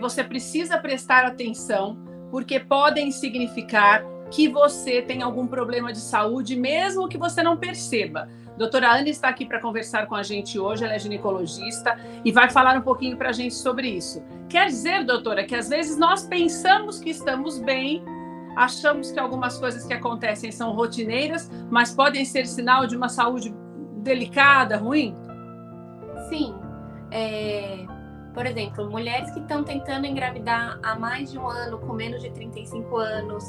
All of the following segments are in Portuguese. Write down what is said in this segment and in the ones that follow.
você precisa prestar atenção, porque podem significar que você tem algum problema de saúde, mesmo que você não perceba. Doutora Ana está aqui para conversar com a gente hoje, ela é ginecologista e vai falar um pouquinho para a gente sobre isso. Quer dizer, doutora, que às vezes nós pensamos que estamos bem, achamos que algumas coisas que acontecem são rotineiras, mas podem ser sinal de uma saúde delicada, ruim? Sim. É, por exemplo, mulheres que estão tentando engravidar há mais de um ano, com menos de 35 anos,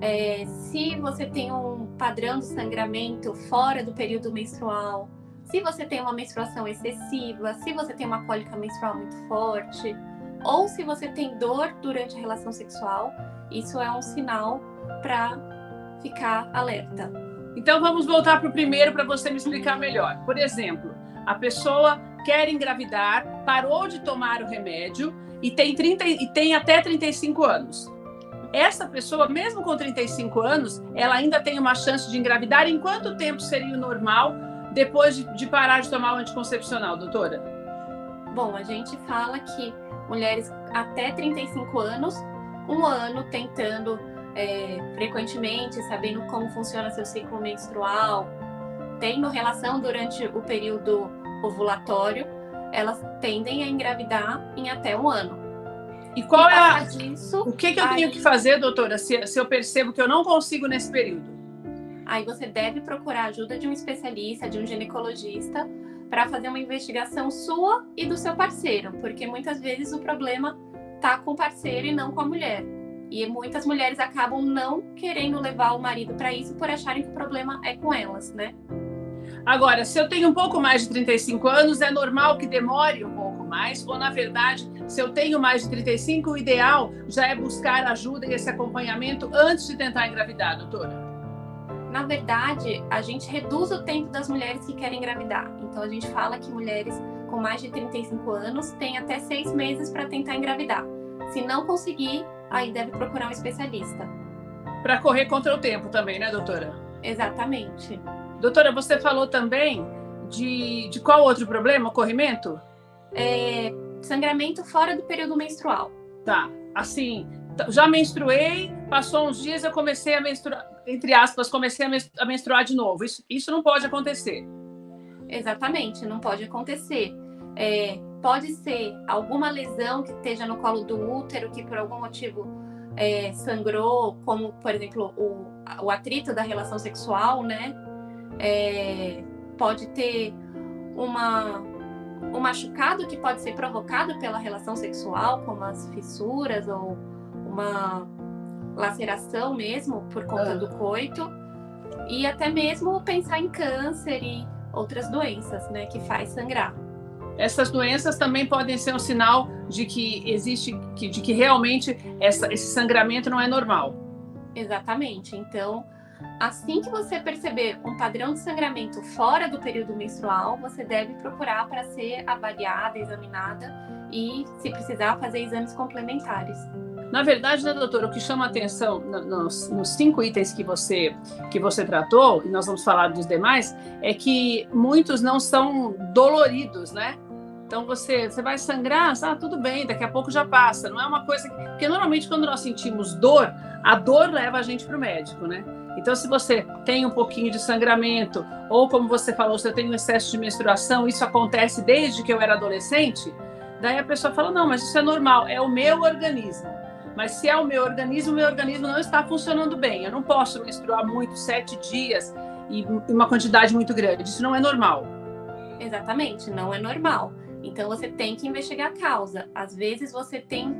é, se você tem um padrão de sangramento fora do período menstrual, se você tem uma menstruação excessiva, se você tem uma cólica menstrual muito forte, ou se você tem dor durante a relação sexual, isso é um sinal para ficar alerta. Então vamos voltar para o primeiro para você me explicar melhor. Por exemplo, a pessoa quer engravidar, parou de tomar o remédio e tem, 30, e tem até 35 anos. Essa pessoa, mesmo com 35 anos, ela ainda tem uma chance de engravidar. Em quanto tempo seria o normal depois de, de parar de tomar o anticoncepcional, doutora? Bom, a gente fala que mulheres até 35 anos, um ano tentando é, frequentemente, sabendo como funciona seu ciclo menstrual, tendo relação durante o período ovulatório, elas tendem a engravidar em até um ano. E qual e é a... disso, o que, que eu aí... tenho que fazer, doutora, se, se eu percebo que eu não consigo nesse período? Aí você deve procurar a ajuda de um especialista, de um ginecologista, para fazer uma investigação sua e do seu parceiro, porque muitas vezes o problema tá com o parceiro e não com a mulher. E muitas mulheres acabam não querendo levar o marido para isso por acharem que o problema é com elas, né? Agora, se eu tenho um pouco mais de 35 anos, é normal que demore um pouco mais, ou na verdade, se eu tenho mais de 35, o ideal já é buscar ajuda e esse acompanhamento antes de tentar engravidar, doutora? Na verdade, a gente reduz o tempo das mulheres que querem engravidar. Então, a gente fala que mulheres com mais de 35 anos têm até seis meses para tentar engravidar. Se não conseguir, aí deve procurar um especialista. Para correr contra o tempo também, né, doutora? Exatamente. Doutora, você falou também de, de qual outro problema? Corrimento? É, sangramento fora do período menstrual. Tá. Assim, já menstruei, passou uns dias, eu comecei a menstruar, entre aspas, comecei a menstruar de novo. Isso, isso não pode acontecer. Exatamente, não pode acontecer. É, pode ser alguma lesão que esteja no colo do útero, que por algum motivo é, sangrou, como, por exemplo, o, o atrito da relação sexual, né? É, pode ter uma, um machucado que pode ser provocado pela relação sexual, como as fissuras ou uma laceração mesmo por conta do coito, e até mesmo pensar em câncer e outras doenças, né, que faz sangrar. Essas doenças também podem ser um sinal de que existe, de que realmente essa, esse sangramento não é normal. Exatamente. Então, assim que você perceber um padrão de sangramento fora do período menstrual, você deve procurar para ser avaliada, examinada e, se precisar, fazer exames complementares. Na verdade, né, doutora, o que chama atenção nos, nos, cinco itens que você, que você tratou, e nós vamos falar dos demais, é que muitos não são doloridos, né? Então você, você vai sangrar, ah, tudo bem, daqui a pouco já passa. Não é uma coisa. Que... Porque normalmente quando nós sentimos dor, a dor leva a gente para o médico, né? Então, se você tem um pouquinho de sangramento, ou como você falou, se eu tenho um excesso de menstruação, isso acontece desde que eu era adolescente, daí a pessoa fala: não, mas isso é normal, é o meu organismo. Mas se é o meu organismo, o meu organismo não está funcionando bem. Eu não posso menstruar muito, sete dias e uma quantidade muito grande. Isso não é normal. Exatamente, não é normal. Então você tem que investigar a causa. Às vezes você tem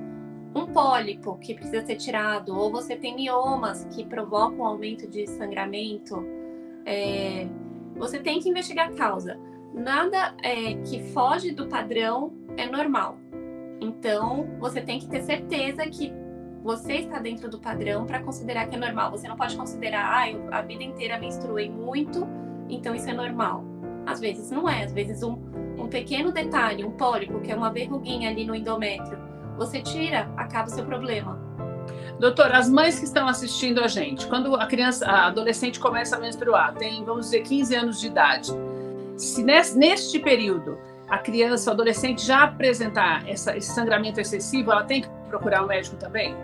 um pólipo que precisa ser tirado, ou você tem miomas que provocam aumento de sangramento. É, você tem que investigar a causa. Nada é, que foge do padrão é normal. Então, você tem que ter certeza que você está dentro do padrão para considerar que é normal. Você não pode considerar, ah, eu a vida inteira menstruei muito, então isso é normal. Às vezes não é, às vezes um, um pequeno detalhe, um pólipo, que é uma verruguinha ali no endométrio, você tira, acaba o seu problema. Doutora, as mães que estão assistindo a gente, quando a criança, a adolescente começa a menstruar, tem, vamos dizer, 15 anos de idade, se neste período a criança, o adolescente já apresentar essa, esse sangramento excessivo, ela tem que procurar um médico também?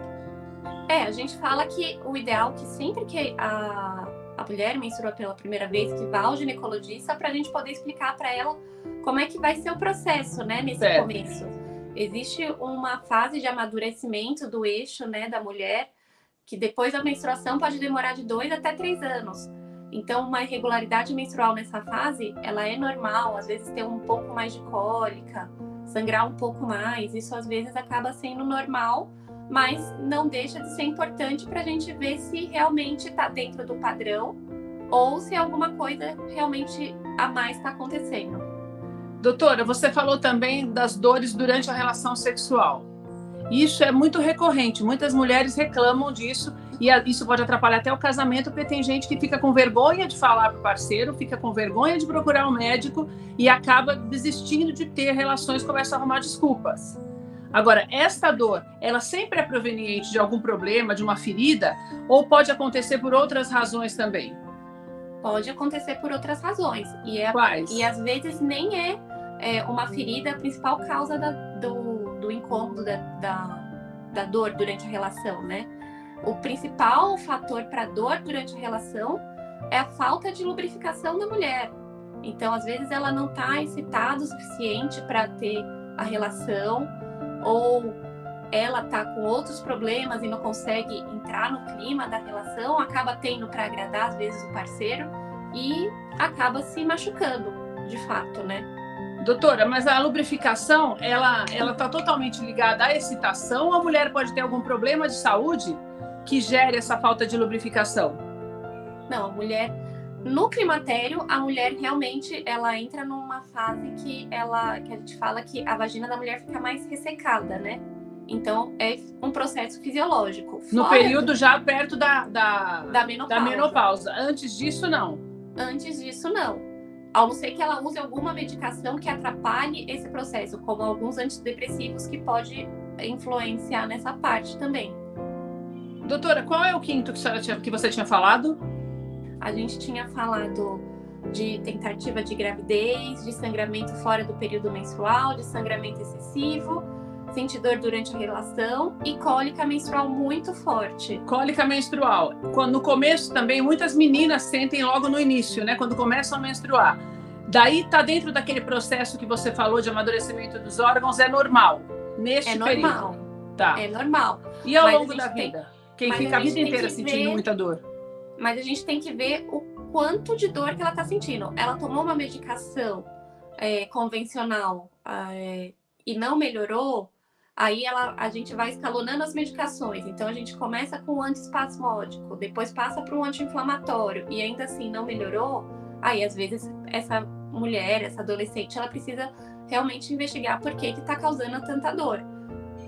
É, a gente fala que o ideal é que sempre que a, a mulher menstrua pela primeira vez, que vá ao ginecologista para a gente poder explicar para ela como é que vai ser o processo, né, nesse certo. começo. Existe uma fase de amadurecimento do eixo, né, da mulher, que depois da menstruação pode demorar de dois até três anos. Então, uma irregularidade menstrual nessa fase, ela é normal, às vezes ter um pouco mais de cólica, sangrar um pouco mais, isso às vezes acaba sendo normal, mas não deixa de ser importante para a gente ver se realmente está dentro do padrão ou se alguma coisa realmente a mais está acontecendo. Doutora, você falou também das dores durante a relação sexual. Isso é muito recorrente, muitas mulheres reclamam disso e isso pode atrapalhar até o casamento, porque tem gente que fica com vergonha de falar para o parceiro, fica com vergonha de procurar um médico e acaba desistindo de ter relações, começa a arrumar desculpas. Agora, esta dor, ela sempre é proveniente de algum problema, de uma ferida, ou pode acontecer por outras razões também? Pode acontecer por outras razões. E, é, Quais? e às vezes nem é, é, uma ferida a principal causa da, do, do incômodo, da, da, da dor durante a relação, né? O principal fator para dor durante a relação é a falta de lubrificação da mulher. Então, às vezes, ela não está excitada o suficiente para ter a relação, ou ela está com outros problemas e não consegue entrar no clima da relação, acaba tendo para agradar, às vezes, o parceiro e acaba se machucando, de fato, né? Doutora, mas a lubrificação, ela ela está totalmente ligada à excitação ou a mulher pode ter algum problema de saúde que gere essa falta de lubrificação? Não, a mulher no climatério, a mulher realmente ela entra numa fase que ela que a gente fala que a vagina da mulher fica mais ressecada, né? Então é um processo fisiológico. No período já perto da, da, da, menopausa. da menopausa. Antes disso, não. Antes disso, não. A não ser que ela use alguma medicação que atrapalhe esse processo, como alguns antidepressivos que pode influenciar nessa parte também. Doutora, qual é o quinto que, tinha, que você tinha falado? A gente tinha falado de tentativa de gravidez, de sangramento fora do período menstrual, de sangramento excessivo, sentir dor durante a relação e cólica menstrual muito forte. Cólica menstrual. Quando, no começo também, muitas meninas sentem logo no início, né? Quando começam a menstruar. Daí tá dentro daquele processo que você falou de amadurecimento dos órgãos, é normal. Neste é normal. Período. Tá. É normal. E ao Mas longo da vida? Tem... Quem Mas fica a, a vida inteira sentindo ver, muita dor. Mas a gente tem que ver o quanto de dor que ela está sentindo. Ela tomou uma medicação é, convencional é, e não melhorou, aí ela, a gente vai escalonando as medicações. Então a gente começa com o antiespasmódico, depois passa para um anti-inflamatório e ainda assim não melhorou. Aí às vezes essa mulher, essa adolescente, ela precisa realmente investigar por que está causando tanta dor.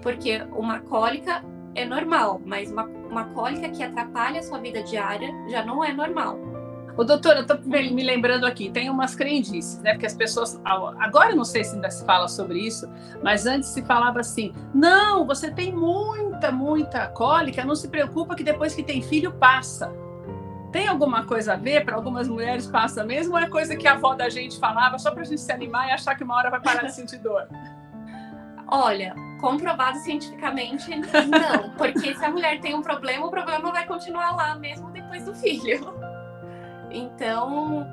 Porque uma cólica é normal, mas uma, uma cólica que atrapalha a sua vida diária já não é normal. Ô, doutora, eu tô me lembrando aqui, tem umas crendices, né? Porque as pessoas. Agora eu não sei se ainda se fala sobre isso, mas antes se falava assim: não, você tem muita, muita cólica, não se preocupa que depois que tem filho passa. Tem alguma coisa a ver? Para algumas mulheres passa mesmo? Ou é coisa que a avó da gente falava só para a gente se animar e achar que uma hora vai parar de sentir dor? Olha, comprovado cientificamente, não. Porque se a mulher tem um problema, o problema vai continuar lá mesmo depois do filho. Então,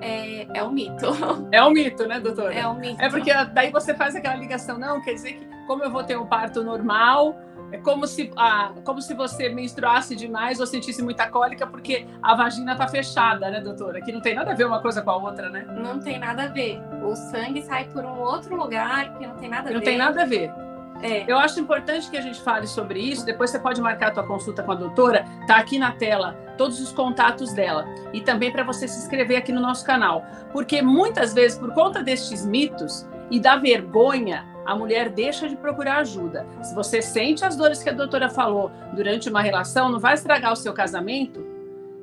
é, é um mito. É um mito, né, doutora? É um mito. É porque daí você faz aquela ligação, não, quer dizer que como eu vou ter um parto normal, é como se, ah, como se você menstruasse demais ou sentisse muita cólica, porque a vagina está fechada, né, doutora? Que não tem nada a ver uma coisa com a outra, né? Não tem nada a ver. O sangue sai por um outro lugar que não tem nada a não ver. Não tem nada a ver. É. Eu acho importante que a gente fale sobre isso. Depois você pode marcar a tua consulta com a doutora. Tá aqui na tela todos os contatos dela e também para você se inscrever aqui no nosso canal, porque muitas vezes por conta destes mitos e da vergonha a mulher deixa de procurar ajuda. Se você sente as dores que a doutora falou durante uma relação, não vai estragar o seu casamento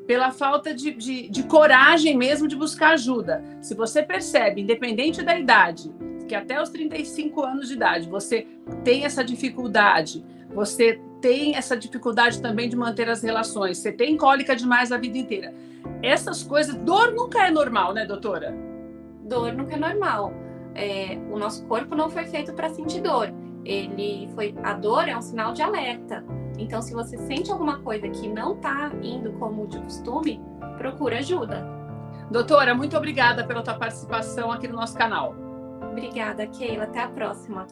pela falta de, de, de coragem mesmo de buscar ajuda. Se você percebe, independente da idade, que até os 35 anos de idade você tem essa dificuldade, você tem essa dificuldade também de manter as relações, você tem cólica demais a vida inteira. Essas coisas, dor nunca é normal, né, doutora? Dor nunca é normal. é, o nosso corpo não foi feito para sentir dor. Ele foi a dor é um sinal de alerta. Então, se você sente alguma coisa que não está indo como de costume, procura ajuda. Doutora, muito obrigada pela tua participação aqui no nosso canal. Obrigada, Keila. Até a próxima.